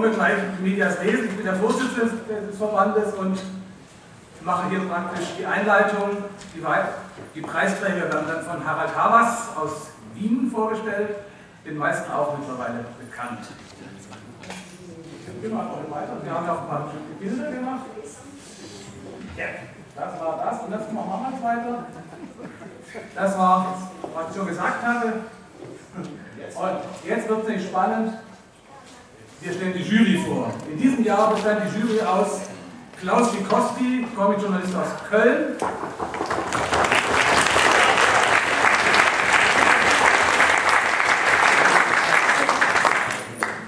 Kommen wir gleich Medias Res. Ich bin der Vorsitzende des Verbandes und mache hier praktisch die Einleitung. Die, Preisträger werden dann von Harald Havas aus Wien vorgestellt, den meisten auch mittlerweile bekannt. Wir machen weiter. Wir haben ja auch ein paar Bilder gemacht. Ja, das war das und das machen wir jetzt weiter. Das war, was ich schon gesagt hatte. Und jetzt wird es nicht spannend. Wir stellen die Jury vor. In diesem Jahr bestand die Jury aus Klaus Wikowski, Comic-Journalist aus Köln.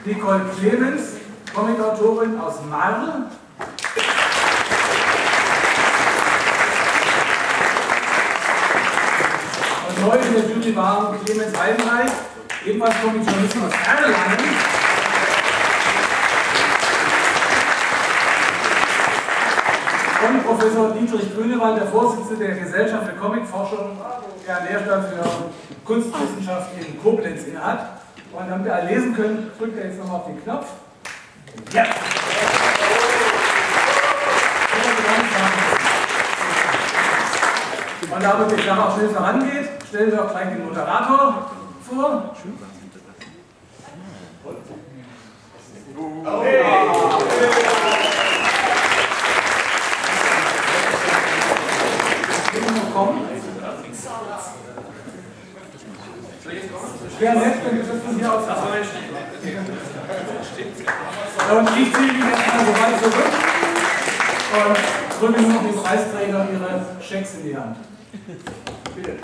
Nicole Clemens, Comicautorin aus Marl. Und neu in der Jury waren Clemens Heidenreich, ebenfalls Comic-Journalist aus Erlangen. Und Professor Dietrich Grünewald, der Vorsitzende der Gesellschaft für Comicforschung, der einen Lehrstand für Kunstwissenschaften in Koblenz innehat. Und damit ihr alle lesen könnt, drückt ihr jetzt nochmal auf den Knopf. Ja! Und damit die Sache auch schnell vorangeht, stellen wir auch gleich den Moderator vor. Kommen. Wäre nett, wir von hier aus Und ich ziehe mich jetzt mal so weit zurück und drücke noch die Preisträger ihre Schecks in die Hand. Bitte.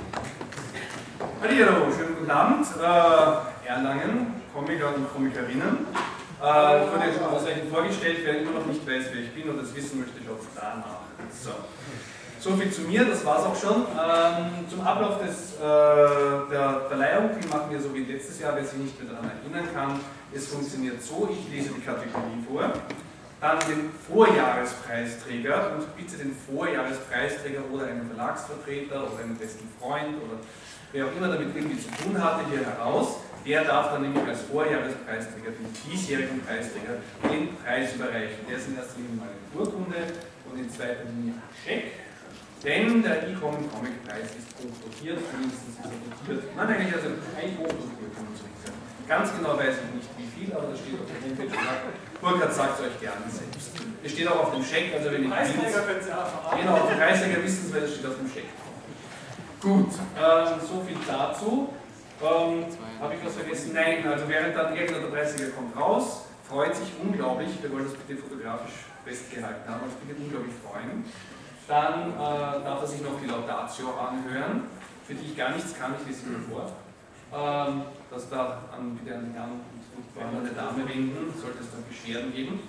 Hallo, schönen guten Abend. Äh, Erlangen, Komiker und Komikerinnen. Äh, ich wurde jetzt schon ausreichend vorgestellt, wer immer noch nicht weiß, wer ich bin und das wissen möchte ich auch danach. So. So viel zu mir, das war es auch schon. Ähm, zum Ablauf des, äh, der Verleihung machen wir so wie letztes Jahr, wer sich nicht mehr daran erinnern kann. Es funktioniert so, ich lese die Kategorie vor, dann den Vorjahrespreisträger und bitte den Vorjahrespreisträger oder einen Verlagsvertreter oder einen besten Freund oder wer auch immer damit irgendwie zu tun hatte, hier heraus. Der darf dann nämlich als Vorjahrespreisträger, den diesjährigen Preisträger, den Preis überreichen. Der ist in erster Linie mal eine Urkunde und in zweiter Linie ein Scheck. Denn der E-Comic Comic Preis ist hochdotiert, zumindest ist er dotiert. Nein, eigentlich also ein hochdotiert, kann man sagen. Ganz genau weiß ich nicht wie viel, aber das steht auf der Homepage. Burkhard sagt es euch gerne selbst. Es steht auch auf dem Scheck, also wenn ihr Preisträger können Sie auch. Genau, die Preisträger wissen es, weil es steht auf dem Scheck. Gut, ähm, so viel dazu. Ähm, Habe ich was vergessen? Nein, also während dann irgendeiner der Preisträger kommt raus, freut sich unglaublich, wir wollen das bitte fotografisch festgehalten haben, also bitte unglaublich freuen. Dann äh, darf er sich noch die Laudatio anhören, für die ich gar nichts kann, ich lese sie vor. Ähm, das da an, bitte an den Herrn und an eine Dame wenden, sollte es dann Beschwerden geben.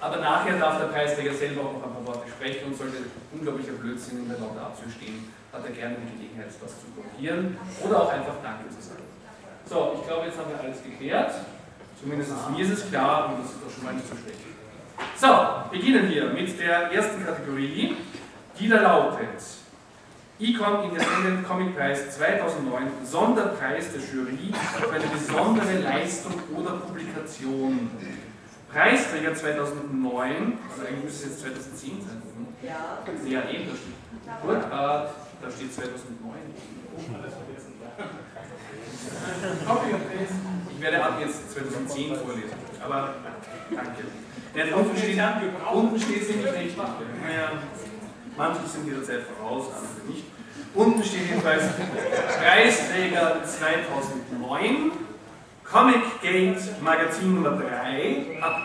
Aber nachher darf der Preisträger selber auch noch ein paar Worte sprechen und sollte unglaublicher Blödsinn in der Laudatio stehen, hat er gerne die Gelegenheit, das zu kopieren oder auch einfach Danke zu sagen. So, ich glaube, jetzt haben wir alles geklärt. Zumindest mir ist es klar und das ist doch schon mal nicht so schlecht. So, beginnen wir mit der ersten Kategorie die da lautet Econ Independent Comic Preis 2009, Sonderpreis der Jury für eine besondere Leistung oder Publikation. Preisträger 2009, also eigentlich müsste es jetzt 2010 sein. Ja. Ja, eben, da steht. Gut, äh, da steht 2009. Ich werde ab jetzt 2010 vorlesen, aber danke. Ja, unten steht, unten steht es nämlich richtig. Ja. Manche sind ihrer Zeit voraus, andere nicht. Unten steht jedenfalls Preisträger 2009, Comic Gate Magazin Nummer 3, hat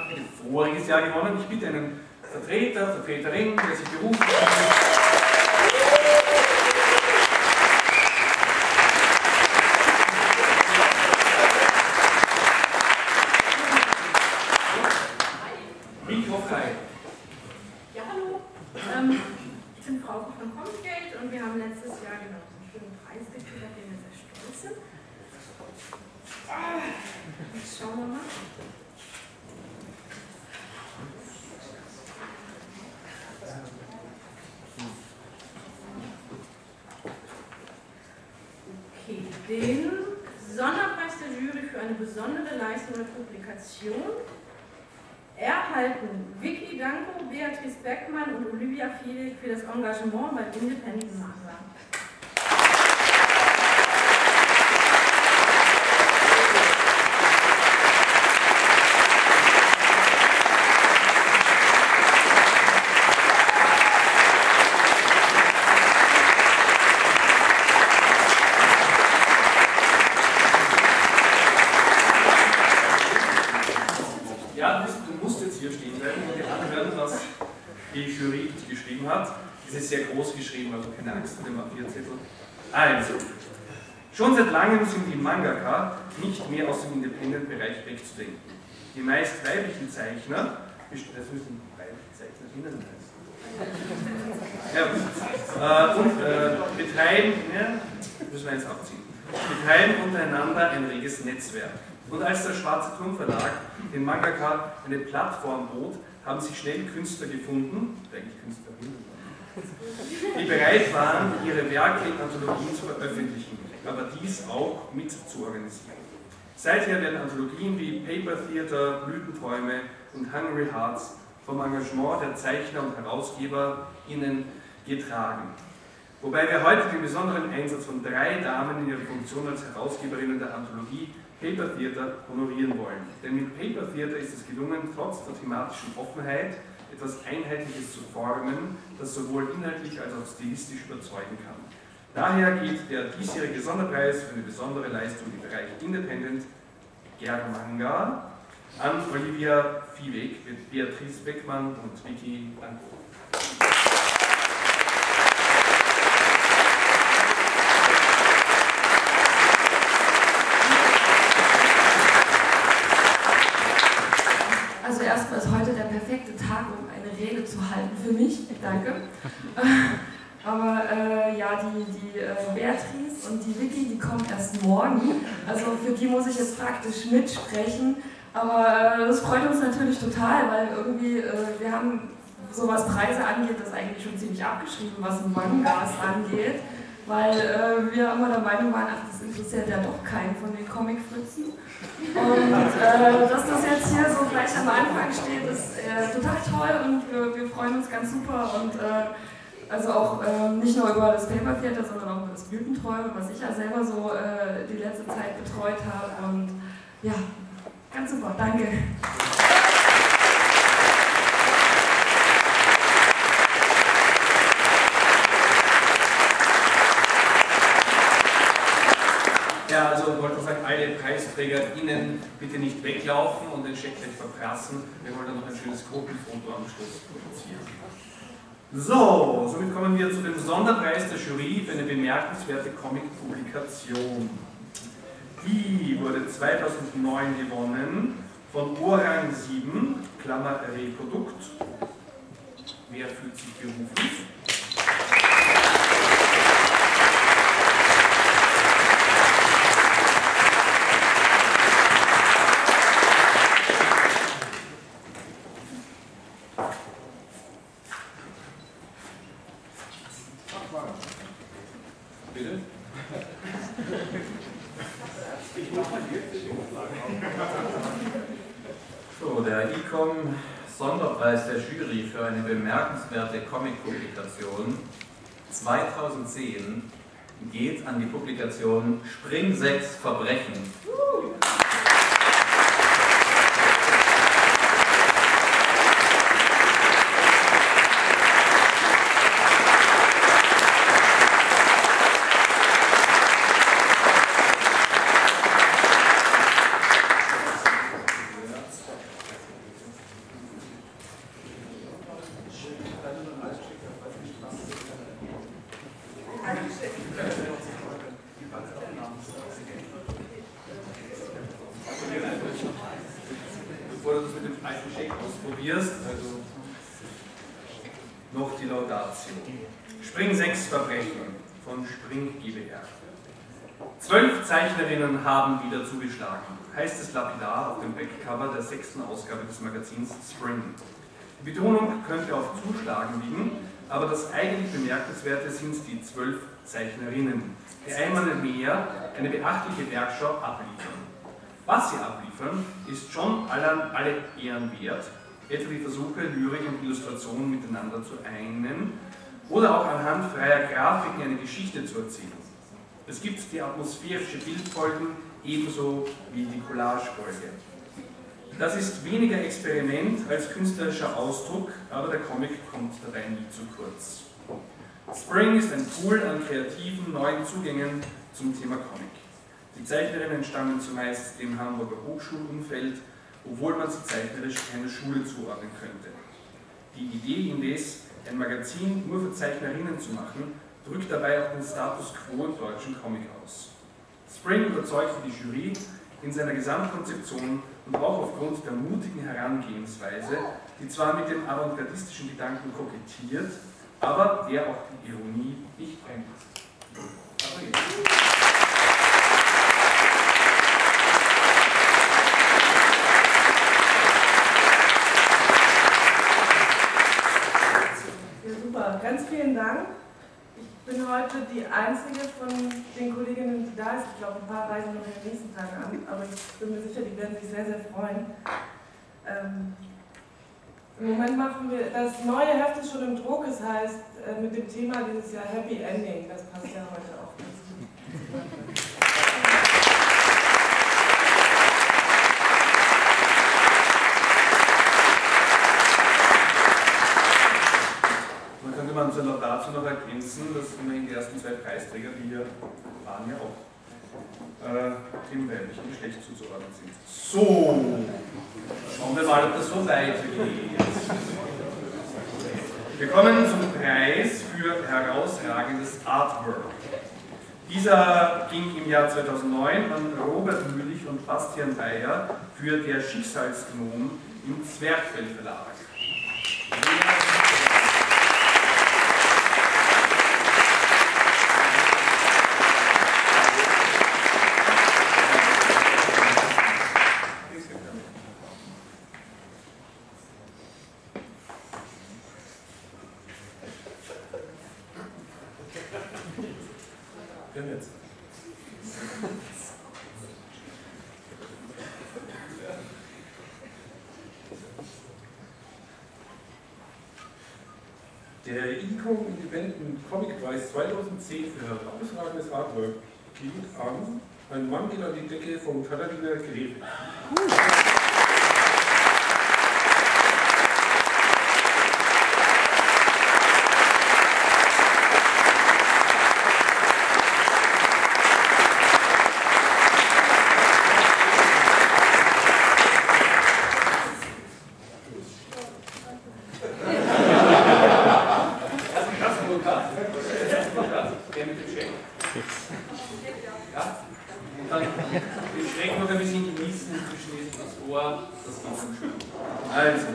voriges Jahr gewonnen. Ich bitte einen Vertreter, Vertreterin, der sich berufen hat. ja genau, so einen schönen Preis gekriegt, auf den wir sehr stolz sind. Ah, jetzt schauen wir mal. Okay, den Sonderpreis der Jury für eine besondere Leistung der Publikation erhalten Vicky Danko, Beatrice Beckmann und Olivia Fiedek für das Engagement beim Independent Manga. Ja, du, du musst jetzt hier stehen bleiben und dir anhören, was die Jury geschrieben hat. Es ist sehr groß geschrieben, also keine Angst vor dem A4-Zettel. Also, schon seit langem sind die Mangaka nicht mehr aus dem Independent-Bereich wegzudenken. Die meist weiblichen Zeichner, das müssen weibliche Zeichnerinnen heißen, ja, äh, und äh, betreiben, ja, müssen wir jetzt abziehen, betreiben untereinander ein reges Netzwerk. Und als der Schwarze Turm Verlag den Mangaka eine Plattform bot, haben sich schnell Künstler gefunden, eigentlich Künstlerinnen, die bereit waren, ihre Werke in Anthologien zu veröffentlichen, aber dies auch mit zu organisieren. Seither werden Anthologien wie Paper Theater, Blütenträume und Hungry Hearts vom Engagement der Zeichner und Herausgeber innen getragen. Wobei wir heute den besonderen Einsatz von drei Damen in ihrer Funktion als Herausgeberinnen der Anthologie Paper Theater honorieren wollen. Denn mit Paper Theater ist es gelungen, trotz der thematischen Offenheit etwas Einheitliches zu formen, das sowohl inhaltlich als auch stilistisch überzeugen kann. Daher geht der diesjährige Sonderpreis für eine besondere Leistung im Bereich Independent Germanga an Olivia Viehweg, Beatrice Beckmann und Vicky Danko. Also erstmal ist heute der perfekte Tag, um eine Rede zu halten für mich. Danke. Ja, die, die äh, Beatrice und die Vicky, die kommen erst morgen. Also für die muss ich jetzt praktisch mitsprechen. Aber äh, das freut uns natürlich total, weil irgendwie äh, wir haben, so was Preise angeht, das eigentlich schon ziemlich abgeschrieben, was Mangas angeht. Weil äh, wir immer der Meinung waren, ach, das interessiert ja doch keinen von den Comic-Fritzen. Und äh, dass das jetzt hier so gleich am Anfang steht, ist äh, total toll und wir, freuen uns ganz super. Und also auch äh, nicht nur über das Paper Theater, sondern auch über das Blütenträume, was ich ja selber so äh, die letzte Zeit betreut habe. Und ja, ganz super, danke. Ja, also ich wollte sagen, alle PreisträgerInnen bitte nicht weglaufen und den Scheck gleich verprassen. Wir wollen dann noch ein schönes Gruppenfoto am Schluss produzieren. So, somit kommen wir zu dem Sonderpreis der Jury für eine bemerkenswerte Comic-Publikation. Die wurde 2009 gewonnen von Orang 7, Klammer Reprodukt. Wer fühlt sich berufen? Bitte? So, der ICOM Sonderpreis der Jury für eine bemerkenswerte Comic-Publikation 2010 geht an die Publikation Spring 6 Verbrechen. Bevor du das mit dem alten Scheck ausprobierst, also noch die Laudatio. Spring 6 Verbrechen von Spring GbR. Zwölf Zeichnerinnen haben wieder zugeschlagen, heißt es lapidar auf dem Backcover der sechsten Ausgabe des Magazins Spring. Die Betonung könnte auf Zuschlagen liegen, aber das eigentlich Bemerkenswerte sind die zwölf Zeichnerinnen, die einmal mehr eine beachtliche Werkschau abliefern. Was sie abliefern, ist schon alle, alle Ehren wert, etwa die Versuche, Lyrik und Illustration miteinander zu einen oder auch anhand freier Grafiken eine Geschichte zu erzählen. Es gibt die atmosphärische Bildfolgen ebenso wie die Collagefolge. Das ist weniger Experiment als künstlerischer Ausdruck, aber der Comic kommt dabei nie zu kurz. Spring ist ein Pool an kreativen, neuen Zugängen zum Thema Comic. Die Zeichnerinnen stammen zumeist dem Hamburger Hochschulumfeld, obwohl man sie zeichnerisch keiner Schule zuordnen könnte. Die Idee indes, ein Magazin nur für Zeichnerinnen zu machen, drückt dabei auch den Status quo im deutschen Comic aus. Spring überzeugte die Jury in seiner Gesamtkonzeption und auch aufgrund der mutigen Herangehensweise, die zwar mit dem avantgardistischen Gedanken kokettiert, aber der auch die Ironie nicht fremd ist. Also jetzt. Ja, super. Ganz vielen Dank. Ich bin heute die einzige von den Kolleginnen, die da ist. Ich glaube, ein paar reisen noch in den nächsten Tagen an, aber ich bin mir sicher, die werden sich sehr, sehr freuen. Ähm, Im Moment machen wir, das neue Heft ist schon im Druck, es heißt äh, mit dem Thema dieses Jahr Happy Ending. Das passt ja heute auch ganz gut. Man könnte man so noch noch ergänzen, dass immerhin die ersten zwei Preisträger, die hier waren, ja auch äh, dem weiblichen Geschlecht zuzuordnen sind. So, schauen wir mal, ob das so weitergeht. Wir kommen zum Preis für herausragendes Artwork. Dieser ging im Jahr 2009 an Robert Mühlich und Bastian Bayer für Der Schicksalsgnom im Zwerchfell Verlag. Denn jetzt. Der ICO Independent Comic Preis 2010 für herausragendes Artwork geht an Ein Mann geht an die Decke von Katharina Greve. Das ist nur Cut. Das ist nur Cut. Der mit dem Schreck. Ja? Und dann den Schreck noch ein bisschen genießen, zwischen das Ohr, das geht schon schön. Also,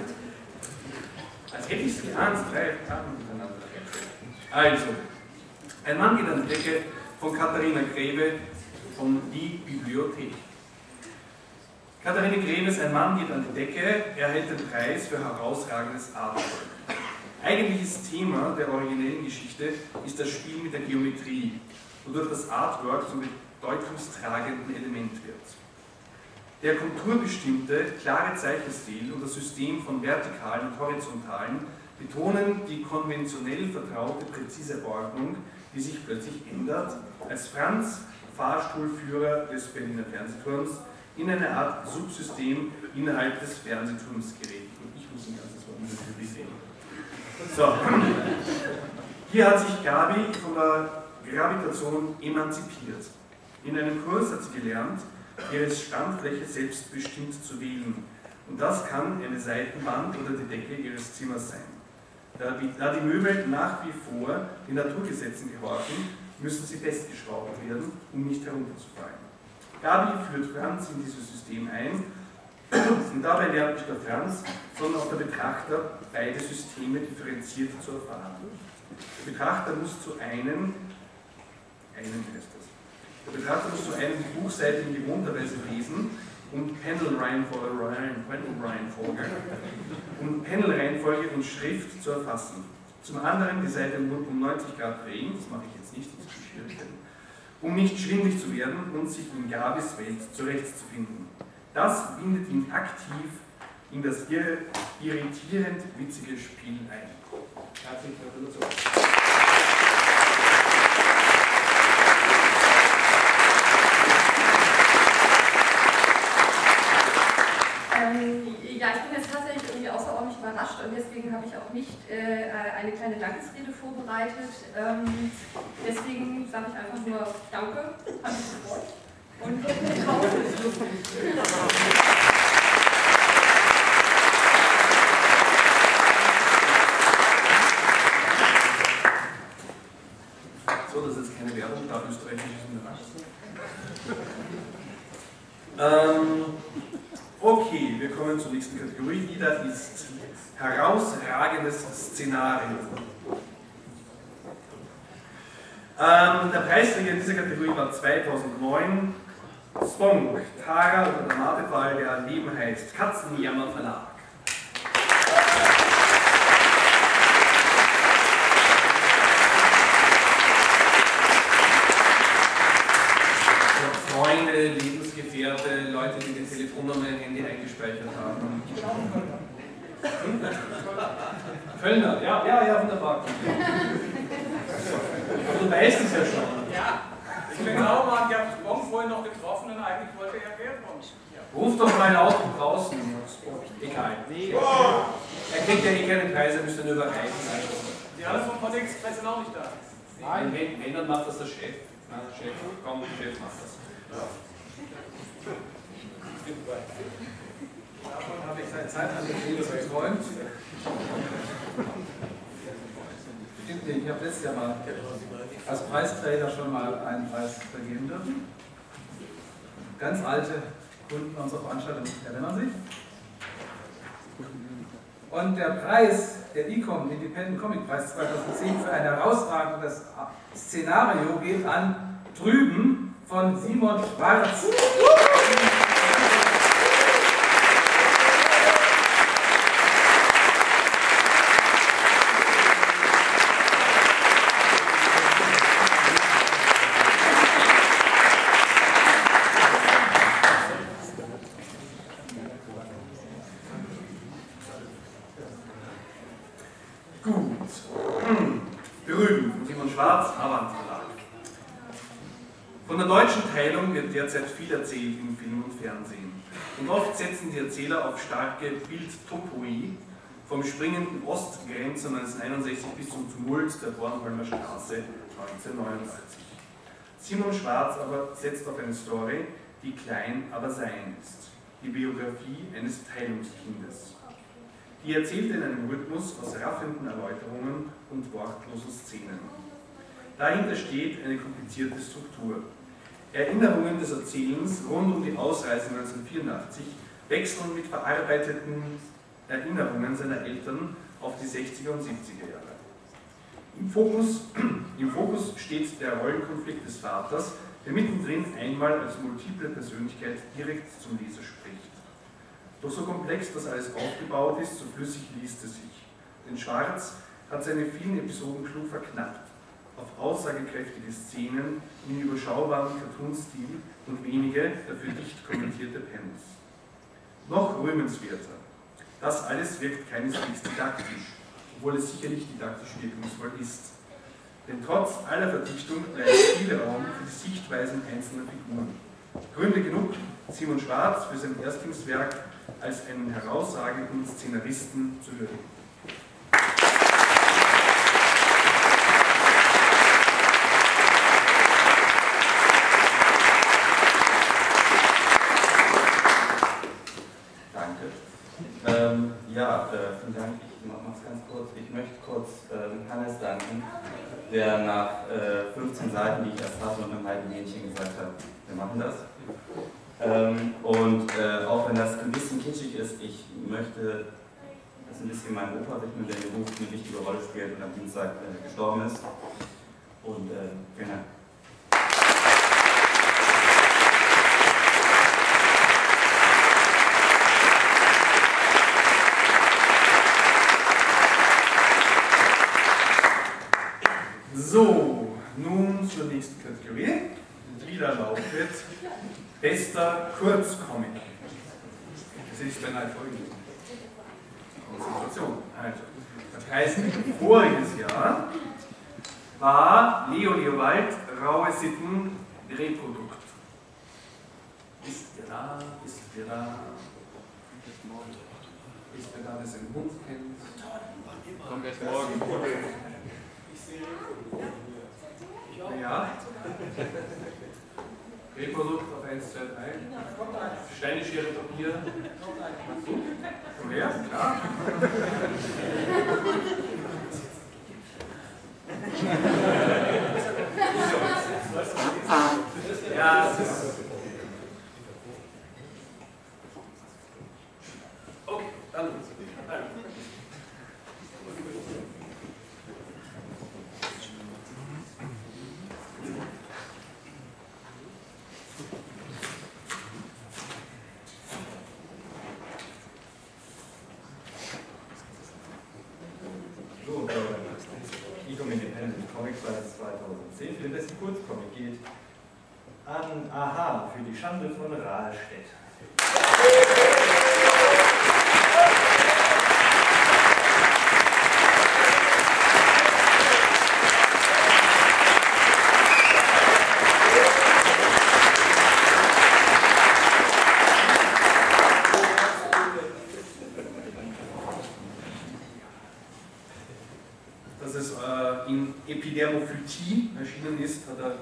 als hätte ich es geahnt, drei Karten miteinander. Also, ein Mann geht an die Decke von Katharina Grebe von Die Bibliothek. Katharina Greves, ein Mann geht an die Decke, erhält den Preis für herausragendes Artwork. Eigentliches Thema der originellen Geschichte ist das Spiel mit der Geometrie, wodurch das Artwork zum bedeutungstragenden Element wird. Der konturbestimmte, klare Zeichenstil und das System von vertikalen und horizontalen betonen die konventionell vertraute, präzise Ordnung, die sich plötzlich ändert, als Franz, Fahrstuhlführer des Berliner Fernsehturms, in eine Art Subsystem innerhalb des Fernsehturms gerät. Und ich muss ein ganzes Wort sehen. So, hier hat sich Gabi von der Gravitation emanzipiert. In einem Kurs hat sie gelernt, ihre Standfläche selbstbestimmt zu wählen. Und das kann eine Seitenwand oder die Decke ihres Zimmers sein. Da die, Möbel nach wie vor den Naturgesetzen gehorchen, müssen sie festgeschraubt werden, um nicht herunterzufallen. Gabi führt Franz in dieses System ein und dabei lernt nicht nur Franz, sondern auch der Betrachter beide Systeme differenziert zu erfahren. Der Betrachter muss zu einem einen heißt das. Der Betrachter muss zu einem die Buchseite in gewohnter Weise lesen und Panel-Reihenfolge und Panel-Reihenfolge und Schrift zu erfassen. Zum anderen die Seite um 90 Grad drehen, das mache ich jetzt nicht, das ist schwierig, um nicht schwindlig zu werden und sich in Gabis Welt zurechtzufinden. Das bindet ihn aktiv in das irritierend witzige Spiel ein. Herzliche Gratulation. Ähm, ja, ich bin jetzt tatsächlich irgendwie außerordentlich überrascht und deswegen habe ich auch nicht äh, eine kleine Dankesrede vorbereitet. Ähm, deswegen sage ich einfach nur Danke, hat mich gefreut. Und So, das ist keine Werbung, da österreichisch ist ähm, Okay, wir kommen zur nächsten Kategorie. Wieder ist herausragendes Szenario. Ähm, der Preisträger in dieser Kategorie war 2009 Spong, Tara oder der Martefall, der Leben heißt Katzenjammer Verlag. Freunde, Lebensgefährte, Leute, die die Telefonnummer im Handy eingespeichert haben. Kölner, ja, ja, ja, wunderbar. Aber du weißt es ja schon. Ja, ich bin genau, Mann, ich habe Bon vorhin noch getroffen und eigentlich wollte er werden. Ruf doch mal von draußen. Egal. Er kriegt ja eh keine Preise, er müsste nur überreichen. Die anderen Pod Express sind auch nicht da. Nein, wenn, wenn, dann macht das der Chef. Na, der Chef, komm, Chef macht das. Davon habe ich seit Zeit geträumt. Stimmt nicht, ich habe letztes Jahr mal als Preisträger schon mal einen Preis vergeben dürfen. Ganz alte Kunden unserer Veranstaltung erinnern sich. Und der Preis, der ICOM Independent Comic Preis 2010 für ein herausragendes Szenario geht an drüben von Simon Schwarz. Gut. Berühmt. Simon Schwarz, Avant Verlag. Von der deutschen Teilung wird derzeit viel erzählt im Film und Fernsehen. Und oft setzen die Erzähler auf starke Bildtopoi vom springenden Ostgrenzer 1961 bis zum Tumult der Bornholmer Straße 1989. Simon Schwarz aber setzt auf eine Story, die klein, aber sein ist. Die Biografie eines Teilungskindes. Die erzählt in einem Rhythmus aus raffenden Erläuterungen und wortlosen Szenen. Dahinter steht eine komplizierte Struktur. Erinnerungen des Erzählens rund um die Ausreise 1984 wechseln mit verarbeiteten Erinnerungen seiner Eltern auf die 60er und 70er Jahre. Im Fokus, Im Fokus steht der Rollenkonflikt des Vaters, der mittendrin einmal als multiple Persönlichkeit direkt zum Leser spricht. Doch so komplex das alles aufgebaut ist, so flüssig liest es sich. Denn Schwarz hat seine vielen Episoden klug verknappt, auf aussagekräftige Szenen in überschaubaren Cartoon-Stil und wenige, dafür dicht kommentierte Panels. Noch rühmenswerter. Das alles wirkt keineswegs didaktisch, obwohl es sicherlich didaktisch wirkungsvoll ist. Denn trotz aller Verdichtung bleibt viel Raum für die Sichtweisen einzelner Figuren. Gründe genug, Simon Schwarz für sein Erstlingswerk als einen herausragenden Szenaristen zu würdigen. Danke. Ähm, ja, äh, vielen Dank. Ich mache es ganz kurz. Ich möchte kurz ähm, Hannes danken, der nach äh, 15 Seiten, die ich erst hatte und einem halben Mädchen gesagt hat, wir machen das. Ähm, und äh, auch wenn das ein bisschen kitschig ist, ich möchte das ein bisschen meinem Opa widmen, der im Beruf eine wichtige Rolle spielt und am Dienstag äh, gestorben ist. Und äh, Lila lautet bester Kurzcomic. Das ist dann halt folgende Konzentration. Also, das heißt, voriges Jahr war Leo Leowald Raue Sitten Reprodukt. Ist ihr da? Ist ihr da? Ist ihr da, dass ihr den Hund kennt? Kommt erst morgen. Ja. Reprodukt auf 1, 2, 3. Steine, Schere, Papier. Her, klar. Ja, es ist. Okay, dann. So, Ecom Independent Comic Preis 2010 für den besten Kurzcomic geht an Aha für die Schande von Rahlstedt. dass es äh, in Epidermophytie erschienen ist, hat er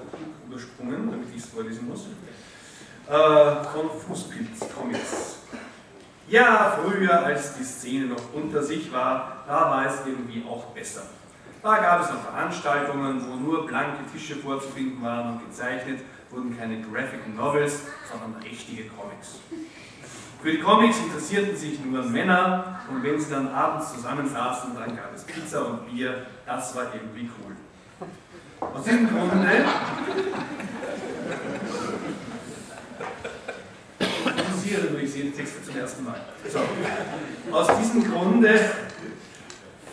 übersprungen, damit ich es vorlesen muss. Äh, von Fußpilz Comics. Ja, früher, als die Szene noch unter sich war, da war es irgendwie auch besser. Da gab es noch Veranstaltungen, wo nur blanke Tische vorzufinden waren und gezeichnet wurden keine Graphic Novels, sondern richtige Comics. Für die Comics interessierten sich nur Männer und wenn sie dann abends zusammensaßen, dann gab es Pizza und Bier. Das war irgendwie cool. Aus diesem Grunde. Ich sehe die Texte zum ersten Mal. So. Aus diesem Grunde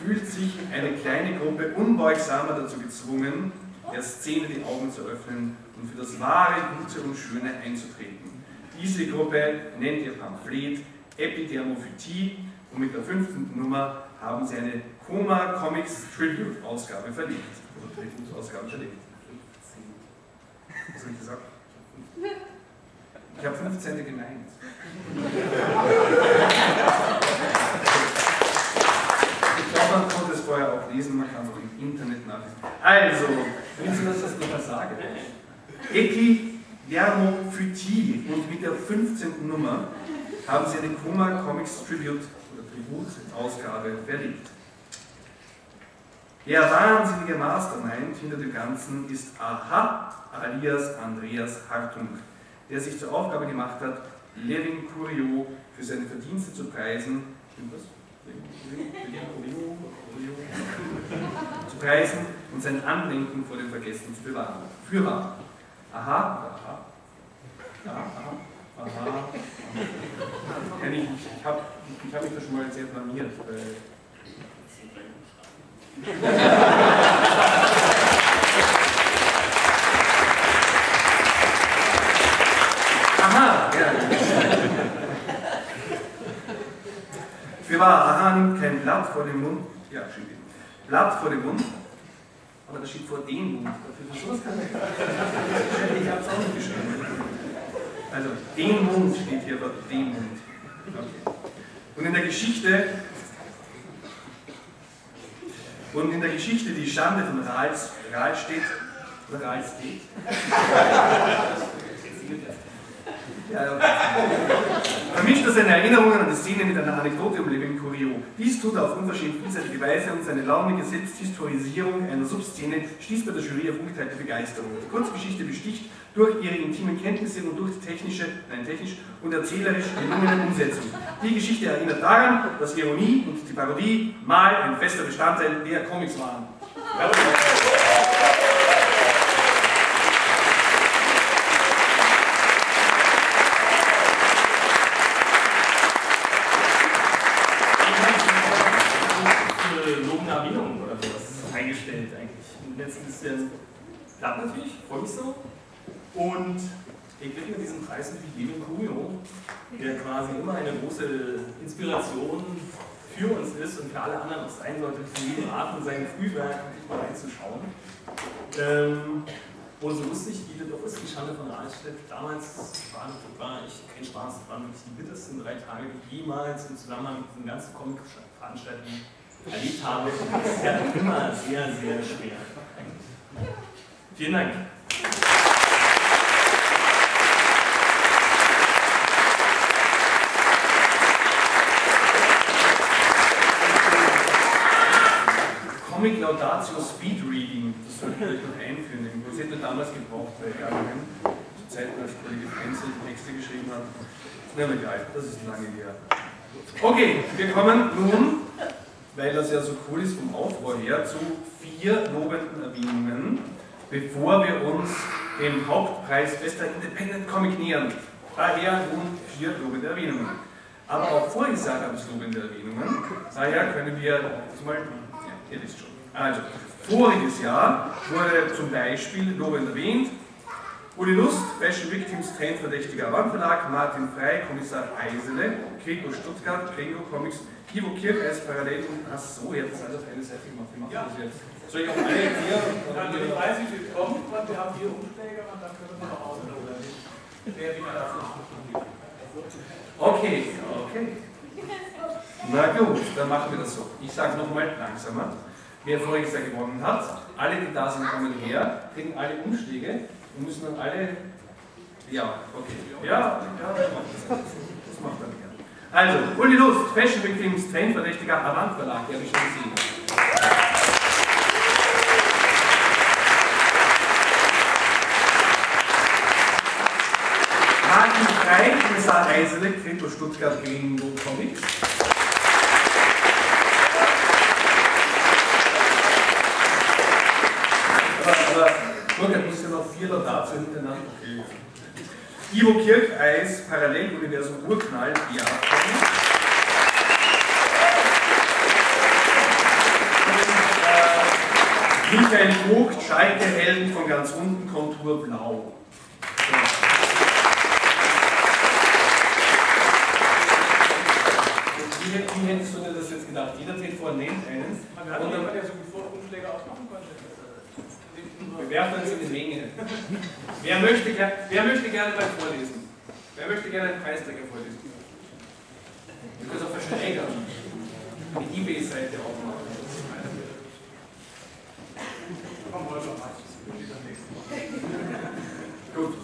fühlt sich eine kleine Gruppe unbeugsamer dazu gezwungen, der Szene die Augen zu öffnen und für das wahre, Gute und Schöne einzutreten. Diese Gruppe nennt ihr Pamphlet Epidermophytie und mit der fünften Nummer haben sie eine Koma Comics Tribute Ausgabe verlegt. Oder Tribute Ausgabe verlegt. Was habe ich gesagt? Ich habe 15 gemeint. Ich glaube, man konnte es vorher auch lesen, man kann es auch im Internet nachlesen. Also, willst du, dass das nochmal sage? Epidermophytie und mit der 15. Nummer haben sie eine Koma Comics Tribute oder Tribut-Ausgabe verlegt. Der wahnsinnige Mastermind hinter dem Ganzen ist Aha alias Andreas Hartung, der sich zur Aufgabe gemacht hat, Levin Curio für seine Verdienste zu preisen. Stimmt das? zu preisen und sein Andenken vor dem Vergessen zu bewahren. Fürwahr. Aha, aha. Aha, aha. Ich habe hab mich da schon mal sehr blamiert. Weil Aha, ja. Aha nimmt kein Blatt vor dem Mund. Ja, schön. Blatt vor dem Mund. Aber da steht vor dem Mund. Dafür für sowas kann ich. Ich habe es auch nicht geschrieben. Also, den Mund steht hier, aber den Mund. Okay. Und in der Geschichte und in der Geschichte die Schande von Rals, Rahlstedt, oder Rahlstedt, ja, okay. Vermischt er seine Erinnerungen an die Szene mit einer Anekdote um Levin Curio. Dies tut er auf unverschämt vielseitige Weise und seine launige Selbsthistorisierung einer Subszene stieß bei der Jury auf ungeteilte Begeisterung. Die Kurzgeschichte besticht durch ihre intimen Kenntnisse und durch die technische, nein technisch und erzählerisch gelungene Umsetzung. Die Geschichte erinnert daran, dass Ironie und die Parodie mal ein fester Bestandteil der Comics waren. für lobende Erwähnung oder sowas eingestellt eigentlich. Und jetzt ein bisschen natürlich, freue mich so. Und ich widme diesen Preis natürlich Levin Kumio, der quasi immer eine große Inspiration für uns ist und für alle anderen auch sein sollte, für jeden Art und sein Frühwerk mal reinzuschauen. Ähm, und so lustig, wie das auch ist, die Schande von Rahlstedt, damals war, war ich kein Spaß, das waren wirklich die bittersten drei Tage, die ich jemals im Zusammenhang mit diesen ganzen Comic-Veranstaltungen erlebt habe. Das ist ja immer sehr, sehr schwer. Vielen Dank. Comic Laudatio Speed Reading, das sollte ich noch einführen. Das hätte man damals gebraucht, weil ich zu Zeiten, als Kollege Frenzel Texte geschrieben hat. Na egal, das ist lange her. Okay, wir kommen nun, weil das ja so cool ist vom Aufbau her, zu vier lobenden Erwähnungen, bevor wir uns dem Hauptpreis Bester Independent Comic nähern. Daher nun vier lobende Erwähnungen. Aber auch vorgesagt habe ich lobende Erwähnungen. Daher können wir das mal Ihr wisst schon. Also, voriges Jahr wurde zum Beispiel lobend erwähnt, Uli Lust, Fashion Victims, Trendverdächtiger Wandverlag, Martin Frey, Kommissar Eisele, Gregor Stuttgart, Gregor Comics, Ivo Kirk als Parallel und ach so, jetzt ist alles eine Seite gemacht. Wie machen wir das jetzt? Soll ich auch alle hier? Also ich weiß nicht, wie kommt, und wir haben vier Umschläge und dann können wir noch ausprobieren. Wer wie man das nicht Okay, okay. Na gut, dann machen wir das so. Ich sage nochmal langsamer. Wer voriges Jahr gewonnen hat, alle, die da sind, kommen her, kriegen alle Umschläge und müssen dann alle. Ja, okay. Ja, ja, das macht man gerne. Also, Uli Lust, Fashion Victims, Trendverdächtiger, Avant Verlag, der habe ich schon gesehen. Frey, Kommissar Eisele, Credo Stuttgart Green Comics. Burkhard muss ja noch vier dazu hintereinander. Okay. Ivo Kircheis, Paralleluniversum Urknall, ja. Äh, Michael Vogt, Schalke Helden von ganz unten, Kontur blau. Hättest du dir das jetzt gedacht? Jeder T4 nennt einen. Man hat Und dann- jemand, der so gut vor Umschläge ausmachen konnte. Wir werfen uns in die Menge. Wer möchte, wer möchte gerne mal vorlesen? Wer möchte gerne einen Preisträger vorlesen? Wir können es auch versteigern. Die Ebay-Seite aufmachen. Gut,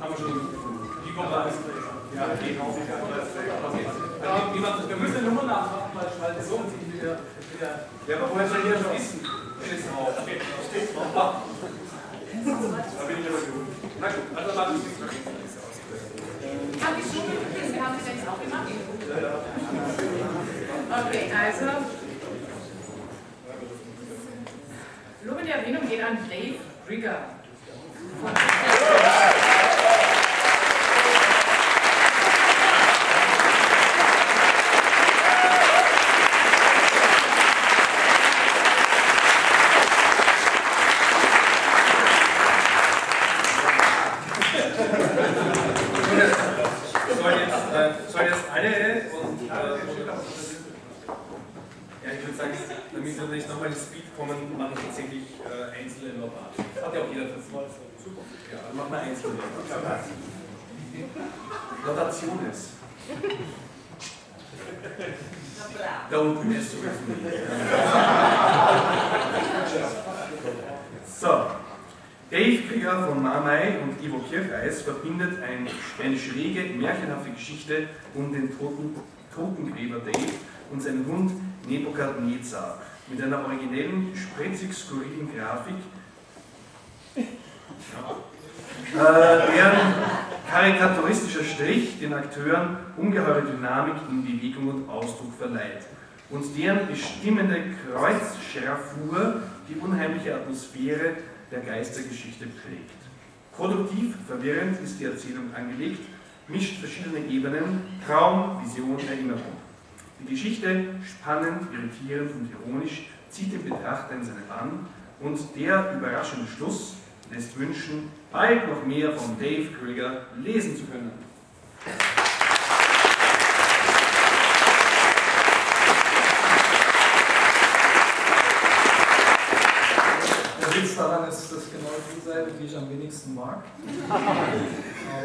haben wir schon gefunden. Wie kommt? Ja, genau. Ja, das? wir müssen die Nummer nachmachen, weil Spalte so und sie wieder. Ja, aber woher soll jeder schon wissen? Steht drauf. Steht drauf. Da bin ich aber gut. Na gut, also machen wir es mehr. Hab ich schon gelesen, wir haben es jetzt auch gemacht. Okay, also. Lobende Erwähnung geht an Dave Rigger. Von Soll jetzt, äh, soll jetzt alle und äh, ja, ich würde sagen, damit wir nicht nochmal ins Speed kommen, machen wir tatsächlich äh, einzelne Laudat. Hat ja auch jeder versucht. Super. Ja, dann machen wir einzelne. Laudationes. Da unten ist sogar So, Dave Krieger von Mamai und Ivo Kircheis verbindet ein, eine schräge, märchenhafte Geschichte um den toten, Totengräber Dave und seinen Hund Nebukadnezar mit einer originellen, spritzig skurrilen Grafik, äh, deren karikaturistischer Strich den Akteuren ungeheure Dynamik in Bewegung und Ausdruck verleiht und deren bestimmende Kreuzschärfur die unheimliche Atmosphäre der Geistergeschichte prägt. Produktiv, verwirrend ist die Erzählung angelegt, mischt verschiedene Ebenen, Traum, Vision, Erinnerung. Die Geschichte, spannend, irritierend und ironisch, zieht den Betrachter in seine Bann und der überraschende Schluss lässt wünschen, bald noch mehr von Dave Krieger lesen zu können. Der Witz daran ist, dass genau die Seite, die ich am wenigsten mag.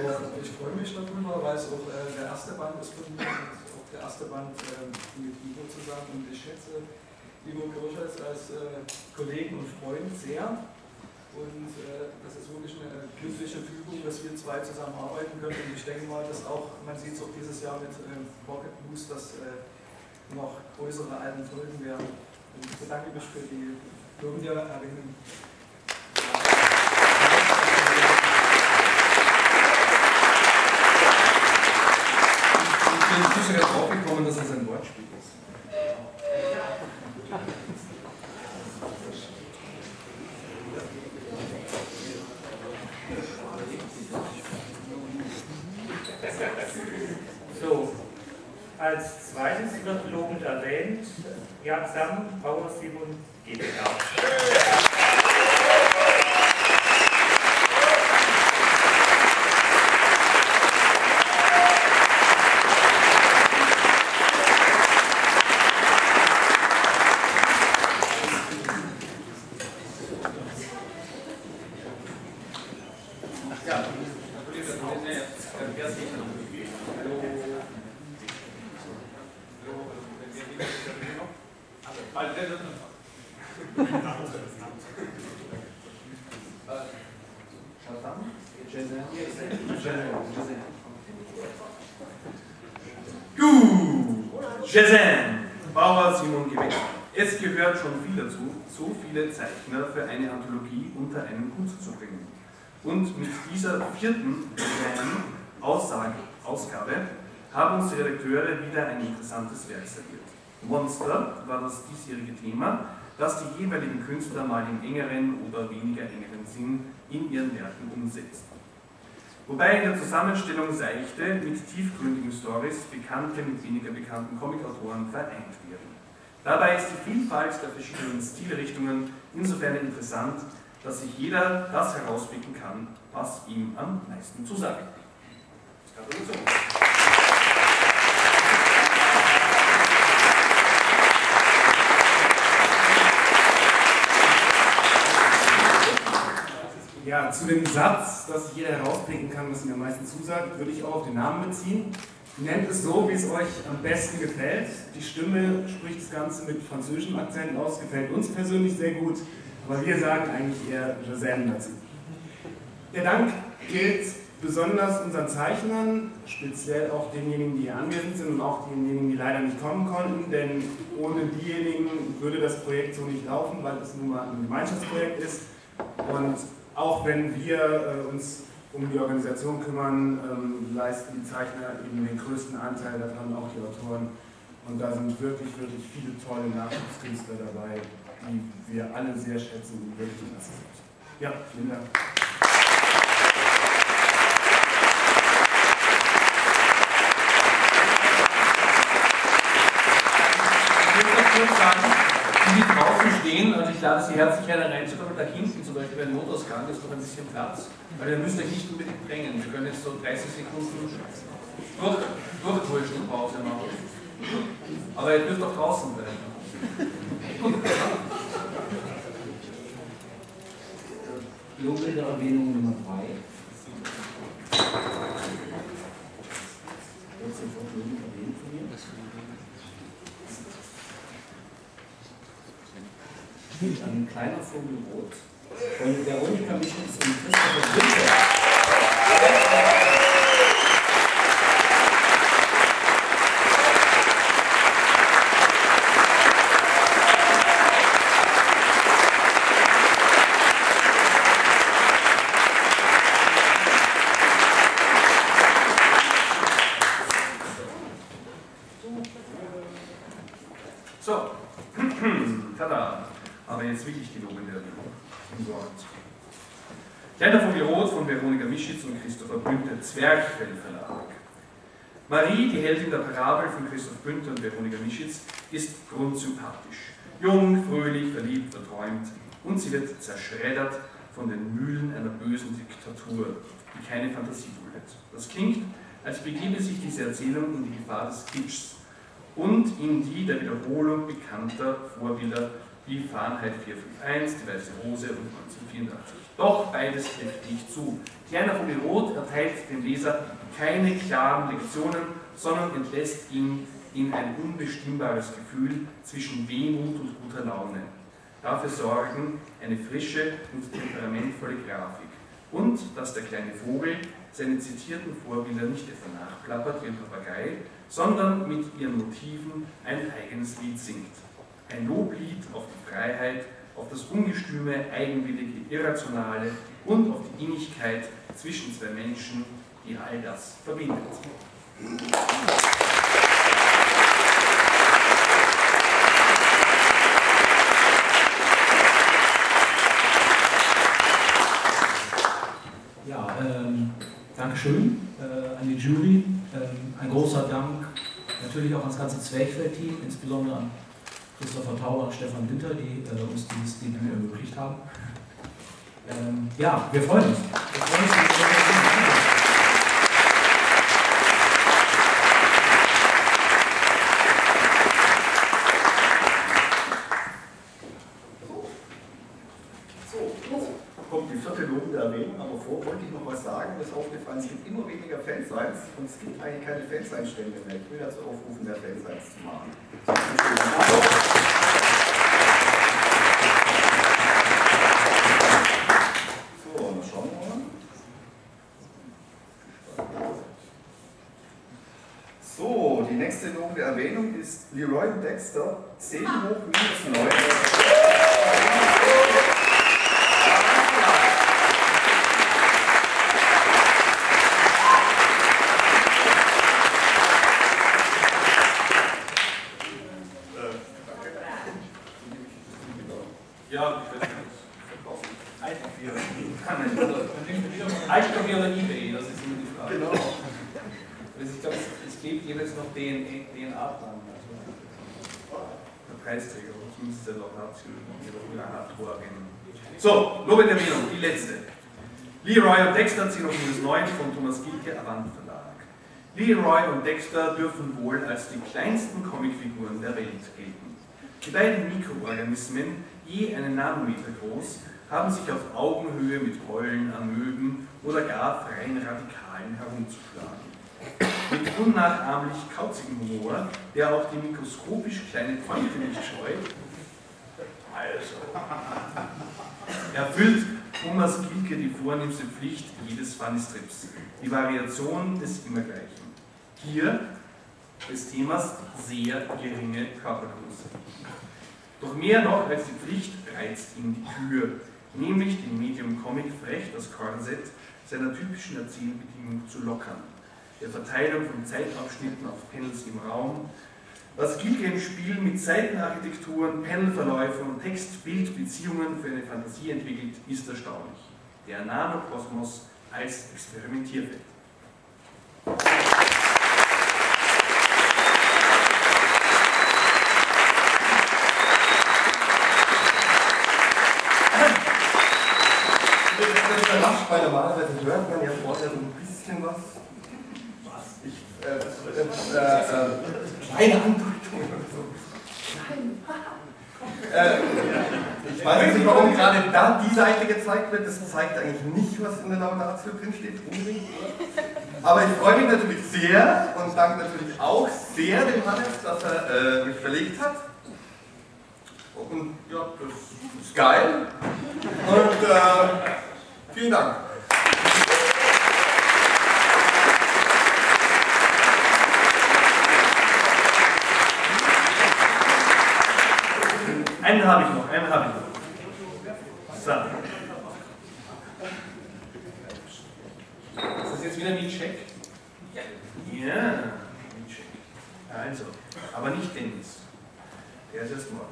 Aber ich freue mich darüber, weil es auch äh, der erste Band ist von mir auch der erste Band äh, mit Ivo zusammen. Und ich schätze Ivo Kirchers als äh, Kollegen und Freund sehr. Und äh, das ist wirklich eine glückliche Fügung, dass wir zwei zusammenarbeiten können. Und ich denke mal, dass auch, man sieht es auch dieses Jahr mit äh, Pocket Blues, dass äh, noch größere Alben folgen werden. Und ich bedanke mich für die Lobender-Erwähnung. Ich bin sicher drauf gekommen, dass es ein Wortspiel ist. So, als zweites wird lobend erwähnt, Jaksam Power Simon GmbH. Ja, Shazam, Bauer Simon Geweck. Es gehört schon viel dazu, so viele Zeichner für eine Anthologie unter einen Hut zu bringen. Und mit dieser vierten kleinen Aussage, Ausgabe haben uns die Redakteure wieder ein interessantes Werk serviert. Monster war das diesjährige Thema, das die jeweiligen Künstler mal im engeren oder weniger engeren Sinn in ihren Werken umsetzt. Wobei in der Zusammenstellung seichte, mit tiefgründigen Stories bekannte mit weniger bekannten Comicautoren vereint werden. Dabei ist die Vielfalt der verschiedenen Stilrichtungen insofern interessant, dass sich jeder das herauspicken kann, was ihm am meisten zusagt. Ja, zu dem Satz, dass jeder herauspicken kann, was ihm am meisten zusagt, würde ich auch auf den Namen beziehen. Nennt es so, wie es euch am besten gefällt. Die Stimme spricht das Ganze mit französischem Akzent aus, gefällt uns persönlich sehr gut, aber wir sagen eigentlich eher Shazam dazu. Der Dank gilt besonders unseren Zeichnern, speziell auch denjenigen, die hier anwesend sind und auch denjenigen, die leider nicht kommen konnten, denn ohne diejenigen würde das Projekt so nicht laufen, weil es nun mal ein Gemeinschaftsprojekt ist. Und auch wenn wir äh, uns um die Organisation kümmern, ähm, leisten die Zeichner eben den größten Anteil davon, auch die Autoren. Und da sind wirklich, wirklich viele tolle Nachwuchskünstler dabei, die wir alle sehr schätzen und wirklich klasse sind. Ja, vielen Dank. Ich muss noch kurz sagen, die, die draußen stehen, also ich lade Sie herzlich ein, reinzukommen. Da hinten zum Beispiel beim Notausgang ist noch ein bisschen Platz, weil ihr müsst euch nicht unbedingt drängen. Wir können jetzt so 30 Sekunden durch, durchwurschen Pause machen. Aber ihr dürft auch draußen bleiben. Lobliedererwähnung Nummer 3. Wird sofort lobend erwähnt von mir? Ein kleiner Vogel rot von Veronika Michels und Christopher Günther. So, tada. Aber jetzt wirklich die lobende Erwähnung. Im Wort. Kleiner Vogel Rot von Veronika Mischitz und Christopher Bünter, Zwerchfell Verlag. Marie, die Heldin der Parabel von Christoph Bünter und Veronika Mischitz, ist grundsympathisch. Jung, fröhlich, verliebt, verträumt und sie wird zerschreddert von den Mühlen einer bösen Diktatur, die keine Fantasie duldet. Das klingt, als begebe sich diese Erzählung in die Gefahr des Kitschs und in die der Wiederholung bekannter Vorbilder wie Fahrenheit 451, die Weiße Rose und 1984. Doch beides trifft nicht zu. Kleiner Vogel Rot erteilt dem Leser keine klaren Lektionen, sondern entlässt ihn in ein unbestimmbares Gefühl zwischen Wehmut und guter Laune. Dafür sorgen eine frische und temperamentvolle Grafik und dass der kleine Vogel seine zitierten Vorbilder nicht etwa nachplappert wie ein Papagei, sondern mit ihren Motiven ein eigenes Lied singt. Ein Loblied auf die Freiheit, auf das ungestüme, eigenwillige, irrationale und auf die Innigkeit zwischen zwei Menschen, die all das verbindet. Ja, ähm, Dankeschön äh, an die Jury. Ähm, ein großer Dank natürlich auch ans ganze Zwerchfeld-Team, insbesondere an Christopher Tauber und Stefan Winter, die äh, uns dieses Debüt ermöglicht haben. Ähm, ja, wir freuen uns. Wir freuen uns So, kommt die vierte lobende Erwähnung, aber vor wollte ich noch was sagen. Mir ist aufgefallen, es gibt immer weniger Fansigns und es gibt eigentlich keine Fansign-Stände mehr. Ich will dazu aufrufen, mehr Fansigns zu machen. So, dann schauen wir mal. So, die nächste lobende Erwähnung ist Leroy Dexter, 10 hoch minus 9. Ja, ich weiß nicht. Altpapier. Kann man nicht. Altpapier oder Ebay, das ist immer die Frage. Genau. Also ich glaube, es, es gibt jeweils noch DNA, DNA-Plan. Also der Preisträger, sonst müsste noch hervorgehen. So, Lobe der Wählung, die letzte. Leroy und Dexter das 9 von Thomas Gilke, Avant Verlag. Leroy und Dexter dürfen wohl als die kleinsten Comicfiguren der Welt gelten. Die beiden Mikroorganismen, je einen Nanometer groß, haben sich auf Augenhöhe mit Heulen, Amöben oder gar freien Radikalen herumzuschlagen. Mit unnachahmlich kauzigem Humor, der auch die mikroskopisch kleine Pfante nicht scheut, also, erfüllt Thomas Gilke die vornehmste Pflicht jedes Funny-Strips, die Variation des Immergleichen. Hier des Themas sehr geringe Körpergröße. Doch mehr noch als die Pflicht reizt ihn die Tür, nämlich dem Medium Comic frech das Korsett seiner typischen Erzählbedingung zu lockern, der Verteilung von Zeitabschnitten auf Panels im Raum, was Gilke im Spiel mit Seitenarchitekturen, Panelverläufen und Text-Bild-Beziehungen für eine Fantasie entwickelt, ist erstaunlich. Der Nanokosmos als Experimentierfeld. Überrascht, weil normalerweise hört man ja vorher so ein bisschen was. Was? Ich, äh, äh, äh, äh, kleine Andeutung oder so. Äh, ich weiß nicht, warum gerade da die Seite gezeigt wird. Das zeigt eigentlich nicht, was in der Laudatio drin steht, unbedingt. Aber ich freue mich natürlich sehr und danke natürlich auch sehr dem Hannes, dass er äh, mich verlegt hat. Und ja, das ist geil. Und äh, vielen Dank. Einen habe ich noch, einen habe ich noch. So. Ist das jetzt wieder wie Check? Ja. Ja, wie Check. Also, aber nicht Dennis. Der ist erst morgen.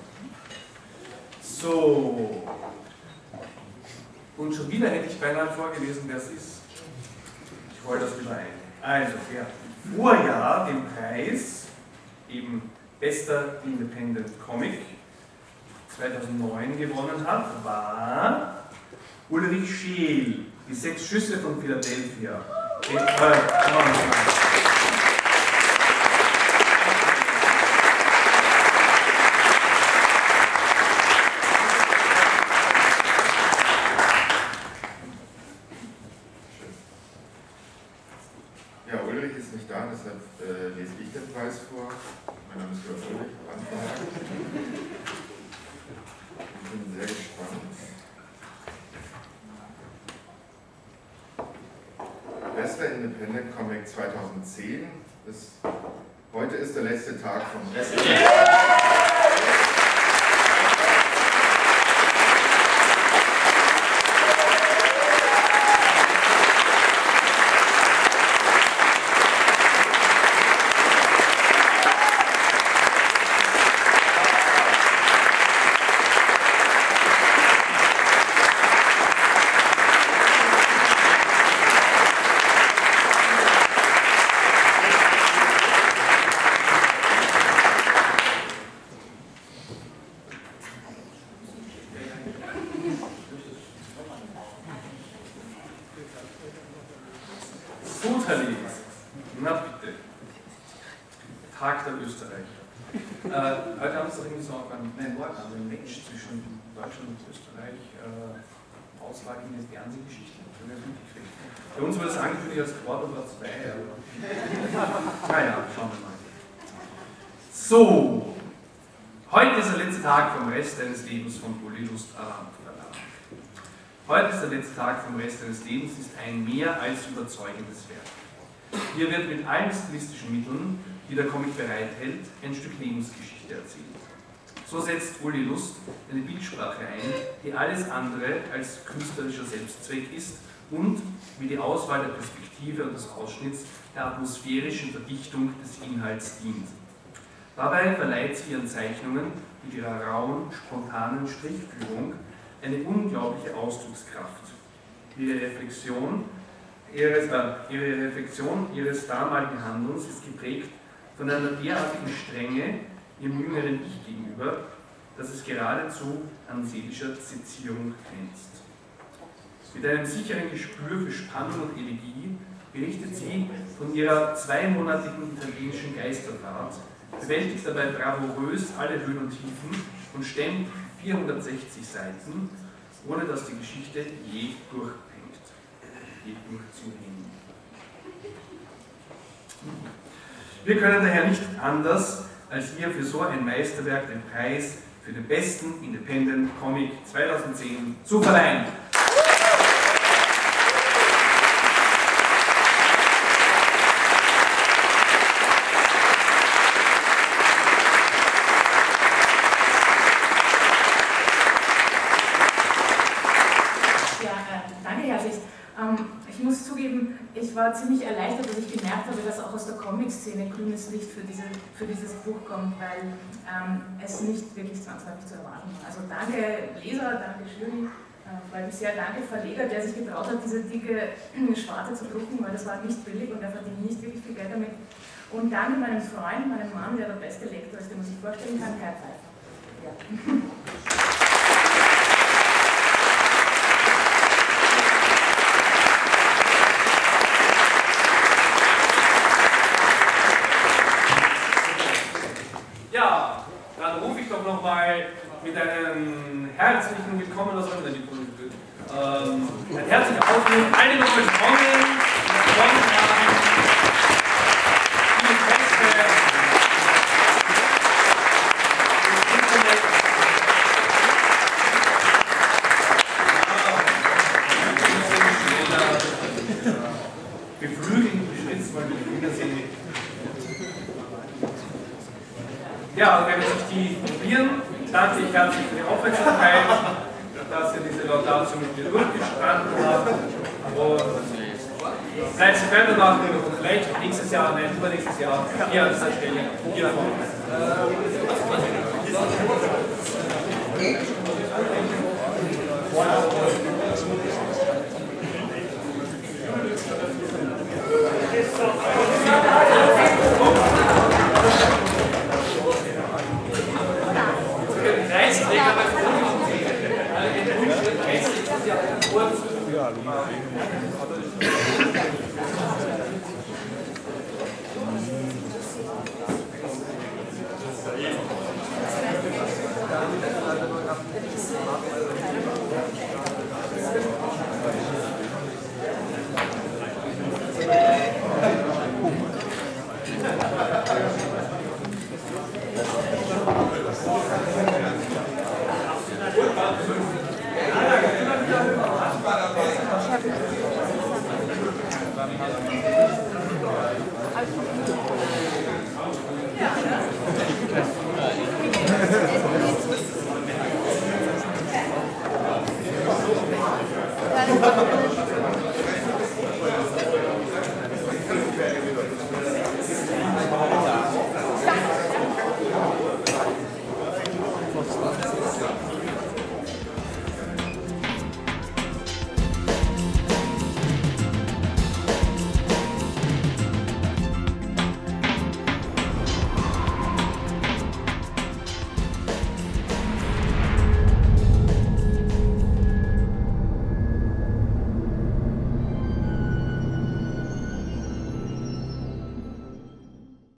So. Und schon wieder hätte ich beinahe vorgelesen, wer es ist. Ich hole das wieder ein. Also, wer Vorjahr den Preis, eben bester Independent Comic, 2009 gewonnen hat, war Ulrich Scheel, die sechs Schüsse von Philadelphia. Äh, äh, Ja, Ulrich ist nicht da, deshalb äh, lese ich den Preis vor. Mein Name ist Jörg Ulrich, Brandverlag. Ich bin sehr gespannt. Bester Independent Comic 2010. Ist, heute ist der letzte Tag vom Rest. Futterli. Na bitte. Tag der Österreicher. Äh, heute haben sie irgendwie so einen, nein, war also ein Match zwischen Deutschland und Österreich. Äh, Auswahl in die Fernsehgeschichte. Das haben wir mitgekriegt. Bei uns wurde es angekündigt als Quad oder 2. Naja, schauen wir mal. So, heute ist der letzte Tag vom Rest deines Lebens von Polylust Aram Verlag. Heute ist der letzte Tag vom Rest deines Lebens, ist ein mehr als überzeugendes Werk. Hier wird mit allen stilistischen Mitteln, die der Comic bereithält, ein Stück Lebensgeschichte erzählt. So setzt Uli Lust eine Bildsprache ein, die alles andere als künstlerischer Selbstzweck ist und, wie die Auswahl der Perspektive und des Ausschnitts, der atmosphärischen Verdichtung des Inhalts dient. Dabei verleiht sie ihren Zeichnungen mit ihrer rauen, spontanen Strichführung eine unglaubliche Ausdruckskraft. Ihre Reflexion ihres, äh, ihre Reflexion ihres damaligen Handelns ist geprägt von einer derartigen Strenge ihrem jüngeren Ich gegenüber, dass es geradezu an seelischer Sezierung grenzt. Mit einem sicheren Gespür für Spannung und Elegie berichtet sie von ihrer zweimonatigen italienischen Geisterfahrt, bewältigt dabei bravourös alle Höhen und Tiefen und stemmt 460 Seiten, ohne dass die Geschichte je durchhängt, je durchzuhängen. Wir können daher nicht anders, als ihr für so ein Meisterwerk den Preis für den besten Independent Comic 2010 zu verleihen. Ja, äh, danke herzlich. Ähm, ich muss zugeben, ich war ziemlich erleichtert, dass ich gemerkt habe, dass auch aus der Comic-Szene grünes Licht für, diese, für dieses Buch kommt, weil ähm, es nicht wirklich zwangsläufig zu erwarten war. Also danke Leser, danke Jury, äh, weil bisher danke Verleger, der sich getraut hat, diese dicke Schwarte zu drucken, weil das war nicht billig und er verdient nicht wirklich viel Geld damit. Und danke meinem Freund, meinem Mann, der der beste Lektor ist, den man sich vorstellen kann, Kai Pfeiffer. Ja, dann rufe ich doch nochmal mit einem herzlichen Willkommen, was wir denn die Politik? Ähm, ein herzlicher Aufruf, nochmal Trommeln,